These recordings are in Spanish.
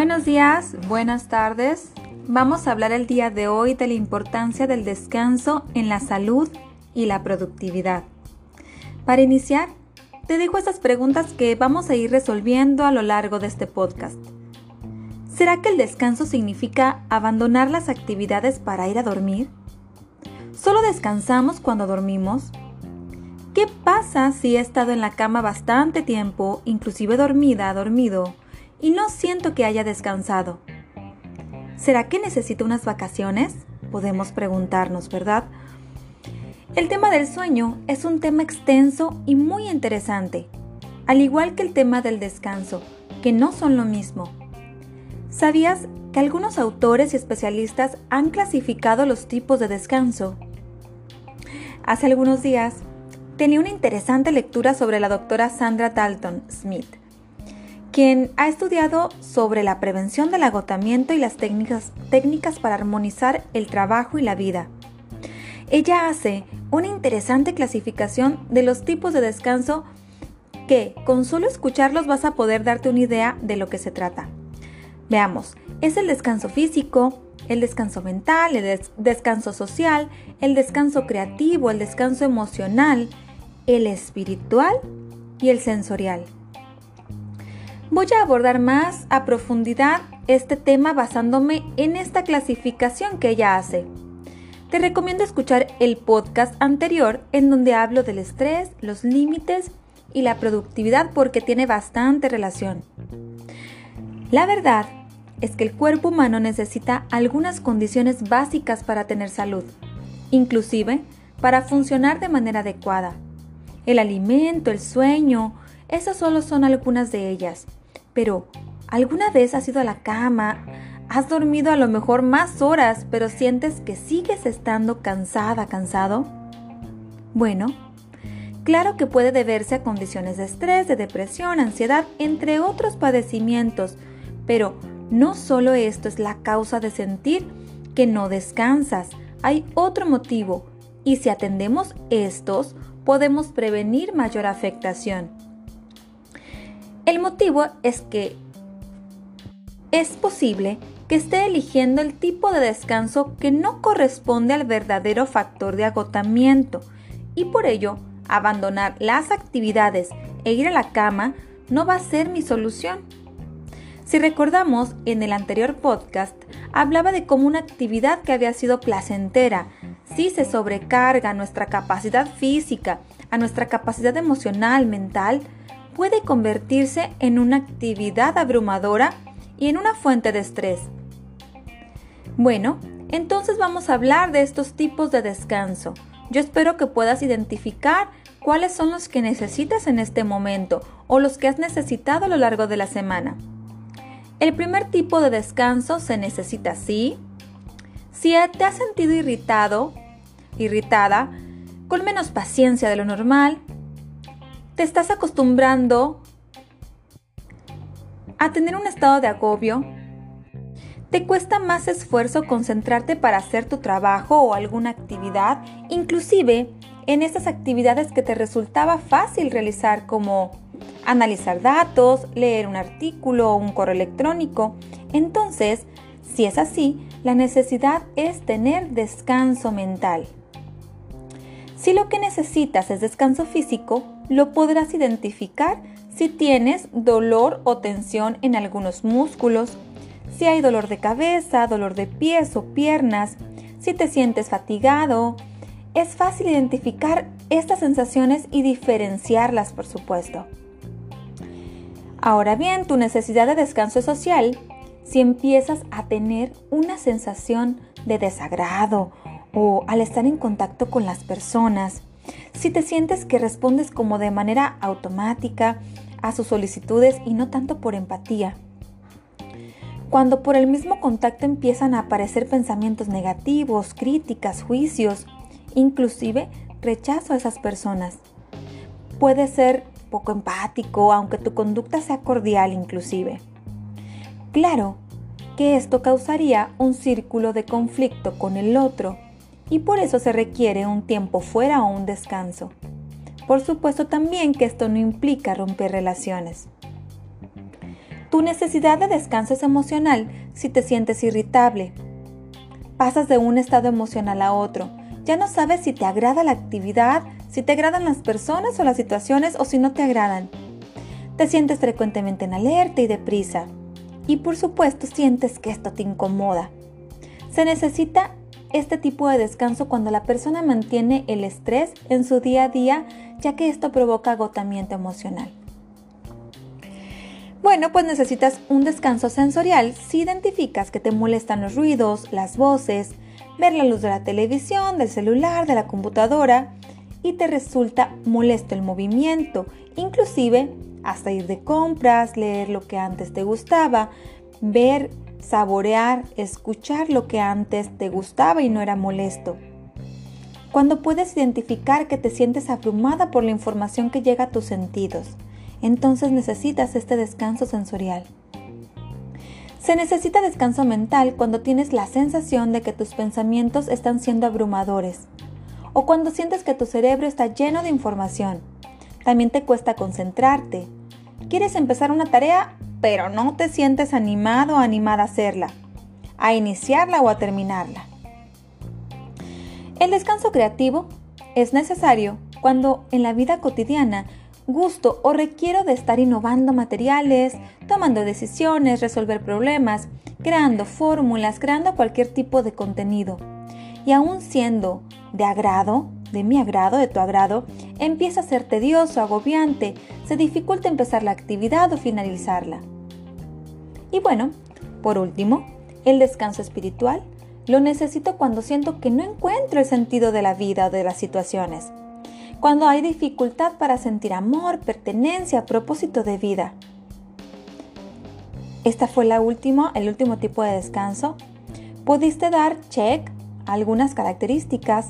Buenos días, buenas tardes. Vamos a hablar el día de hoy de la importancia del descanso en la salud y la productividad. Para iniciar, te dejo estas preguntas que vamos a ir resolviendo a lo largo de este podcast. ¿Será que el descanso significa abandonar las actividades para ir a dormir? ¿Solo descansamos cuando dormimos? ¿Qué pasa si he estado en la cama bastante tiempo, inclusive dormida, dormido, y no siento que haya descansado. ¿Será que necesito unas vacaciones? Podemos preguntarnos, ¿verdad? El tema del sueño es un tema extenso y muy interesante, al igual que el tema del descanso, que no son lo mismo. ¿Sabías que algunos autores y especialistas han clasificado los tipos de descanso? Hace algunos días tenía una interesante lectura sobre la doctora Sandra Dalton Smith, quien ha estudiado sobre la prevención del agotamiento y las técnicas, técnicas para armonizar el trabajo y la vida. Ella hace una interesante clasificación de los tipos de descanso que con solo escucharlos vas a poder darte una idea de lo que se trata. Veamos, es el descanso físico, el descanso mental, el descanso social, el descanso creativo, el descanso emocional, el espiritual y el sensorial. Voy a abordar más a profundidad este tema basándome en esta clasificación que ella hace. Te recomiendo escuchar el podcast anterior en donde hablo del estrés, los límites y la productividad porque tiene bastante relación. La verdad es que el cuerpo humano necesita algunas condiciones básicas para tener salud, inclusive para funcionar de manera adecuada. El alimento, el sueño, esas solo son algunas de ellas. Pero, ¿alguna vez has ido a la cama? Has dormido a lo mejor más horas, pero sientes que sigues estando cansada, cansado? Bueno, claro que puede deberse a condiciones de estrés, de depresión, ansiedad, entre otros padecimientos, pero no solo esto es la causa de sentir que no descansas, hay otro motivo, y si atendemos estos, podemos prevenir mayor afectación. El motivo es que es posible que esté eligiendo el tipo de descanso que no corresponde al verdadero factor de agotamiento y por ello abandonar las actividades e ir a la cama no va a ser mi solución. Si recordamos, en el anterior podcast hablaba de cómo una actividad que había sido placentera, si se sobrecarga a nuestra capacidad física, a nuestra capacidad emocional, mental, puede convertirse en una actividad abrumadora y en una fuente de estrés. Bueno, entonces vamos a hablar de estos tipos de descanso. Yo espero que puedas identificar cuáles son los que necesitas en este momento o los que has necesitado a lo largo de la semana. El primer tipo de descanso se necesita así. Si te has sentido irritado, irritada, con menos paciencia de lo normal, te estás acostumbrando a tener un estado de agobio, te cuesta más esfuerzo concentrarte para hacer tu trabajo o alguna actividad, inclusive en esas actividades que te resultaba fácil realizar como analizar datos, leer un artículo o un correo electrónico. Entonces, si es así, la necesidad es tener descanso mental. Si lo que necesitas es descanso físico, lo podrás identificar si tienes dolor o tensión en algunos músculos, si hay dolor de cabeza, dolor de pies o piernas, si te sientes fatigado. Es fácil identificar estas sensaciones y diferenciarlas, por supuesto. Ahora bien, tu necesidad de descanso social, si empiezas a tener una sensación de desagrado o al estar en contacto con las personas, si te sientes que respondes como de manera automática a sus solicitudes y no tanto por empatía. Cuando por el mismo contacto empiezan a aparecer pensamientos negativos, críticas, juicios, inclusive rechazo a esas personas. Puede ser poco empático, aunque tu conducta sea cordial inclusive. Claro que esto causaría un círculo de conflicto con el otro y por eso se requiere un tiempo fuera o un descanso. Por supuesto también que esto no implica romper relaciones. Tu necesidad de descanso es emocional si te sientes irritable. Pasas de un estado emocional a otro. Ya no sabes si te agrada la actividad, si te agradan las personas o las situaciones o si no te agradan. Te sientes frecuentemente en alerta y deprisa. Y por supuesto sientes que esto te incomoda. Se necesita este tipo de descanso cuando la persona mantiene el estrés en su día a día, ya que esto provoca agotamiento emocional. Bueno, pues necesitas un descanso sensorial si identificas que te molestan los ruidos, las voces, ver la luz de la televisión, del celular, de la computadora y te resulta molesto el movimiento, inclusive hasta ir de compras, leer lo que antes te gustaba, ver, saborear, escuchar lo que antes te gustaba y no era molesto. Cuando puedes identificar que te sientes abrumada por la información que llega a tus sentidos, entonces necesitas este descanso sensorial. Se necesita descanso mental cuando tienes la sensación de que tus pensamientos están siendo abrumadores o cuando sientes que tu cerebro está lleno de información. También te cuesta concentrarte. Quieres empezar una tarea, pero no te sientes animado o animada a hacerla, a iniciarla o a terminarla. El descanso creativo es necesario cuando en la vida cotidiana gusto o requiero de estar innovando materiales, tomando decisiones, resolver problemas, creando fórmulas, creando cualquier tipo de contenido. Y aún siendo de agrado, de mi agrado, de tu agrado, empieza a ser tedioso, agobiante, se dificulta empezar la actividad o finalizarla. Y bueno, por último, el descanso espiritual lo necesito cuando siento que no encuentro el sentido de la vida o de las situaciones cuando hay dificultad para sentir amor, pertenencia, propósito de vida. Esta fue la última, el último tipo de descanso. Pudiste dar check algunas características.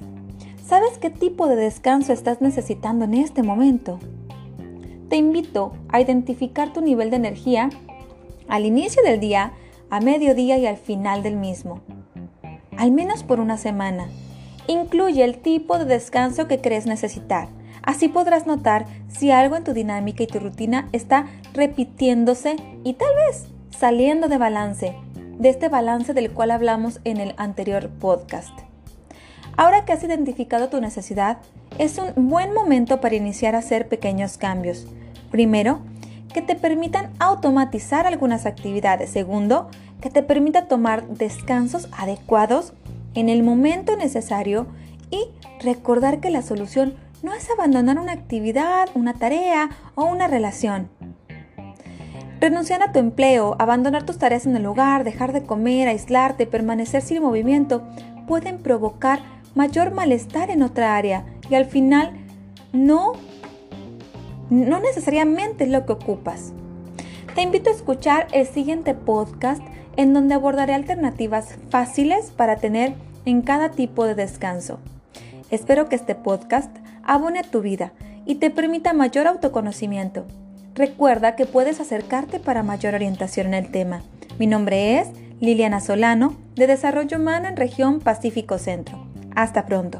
¿Sabes qué tipo de descanso estás necesitando en este momento? Te invito a identificar tu nivel de energía al inicio del día, a mediodía y al final del mismo. Al menos por una semana. Incluye el tipo de descanso que crees necesitar. Así podrás notar si algo en tu dinámica y tu rutina está repitiéndose y tal vez saliendo de balance, de este balance del cual hablamos en el anterior podcast. Ahora que has identificado tu necesidad, es un buen momento para iniciar a hacer pequeños cambios. Primero, que te permitan automatizar algunas actividades. Segundo, que te permita tomar descansos adecuados en el momento necesario y recordar que la solución no es abandonar una actividad, una tarea o una relación. Renunciar a tu empleo, abandonar tus tareas en el hogar, dejar de comer, aislarte, permanecer sin movimiento, pueden provocar mayor malestar en otra área y al final no, no necesariamente es lo que ocupas. Te invito a escuchar el siguiente podcast en donde abordaré alternativas fáciles para tener en cada tipo de descanso. Espero que este podcast abone tu vida y te permita mayor autoconocimiento. Recuerda que puedes acercarte para mayor orientación en el tema. Mi nombre es Liliana Solano, de Desarrollo Humano en Región Pacífico Centro. Hasta pronto.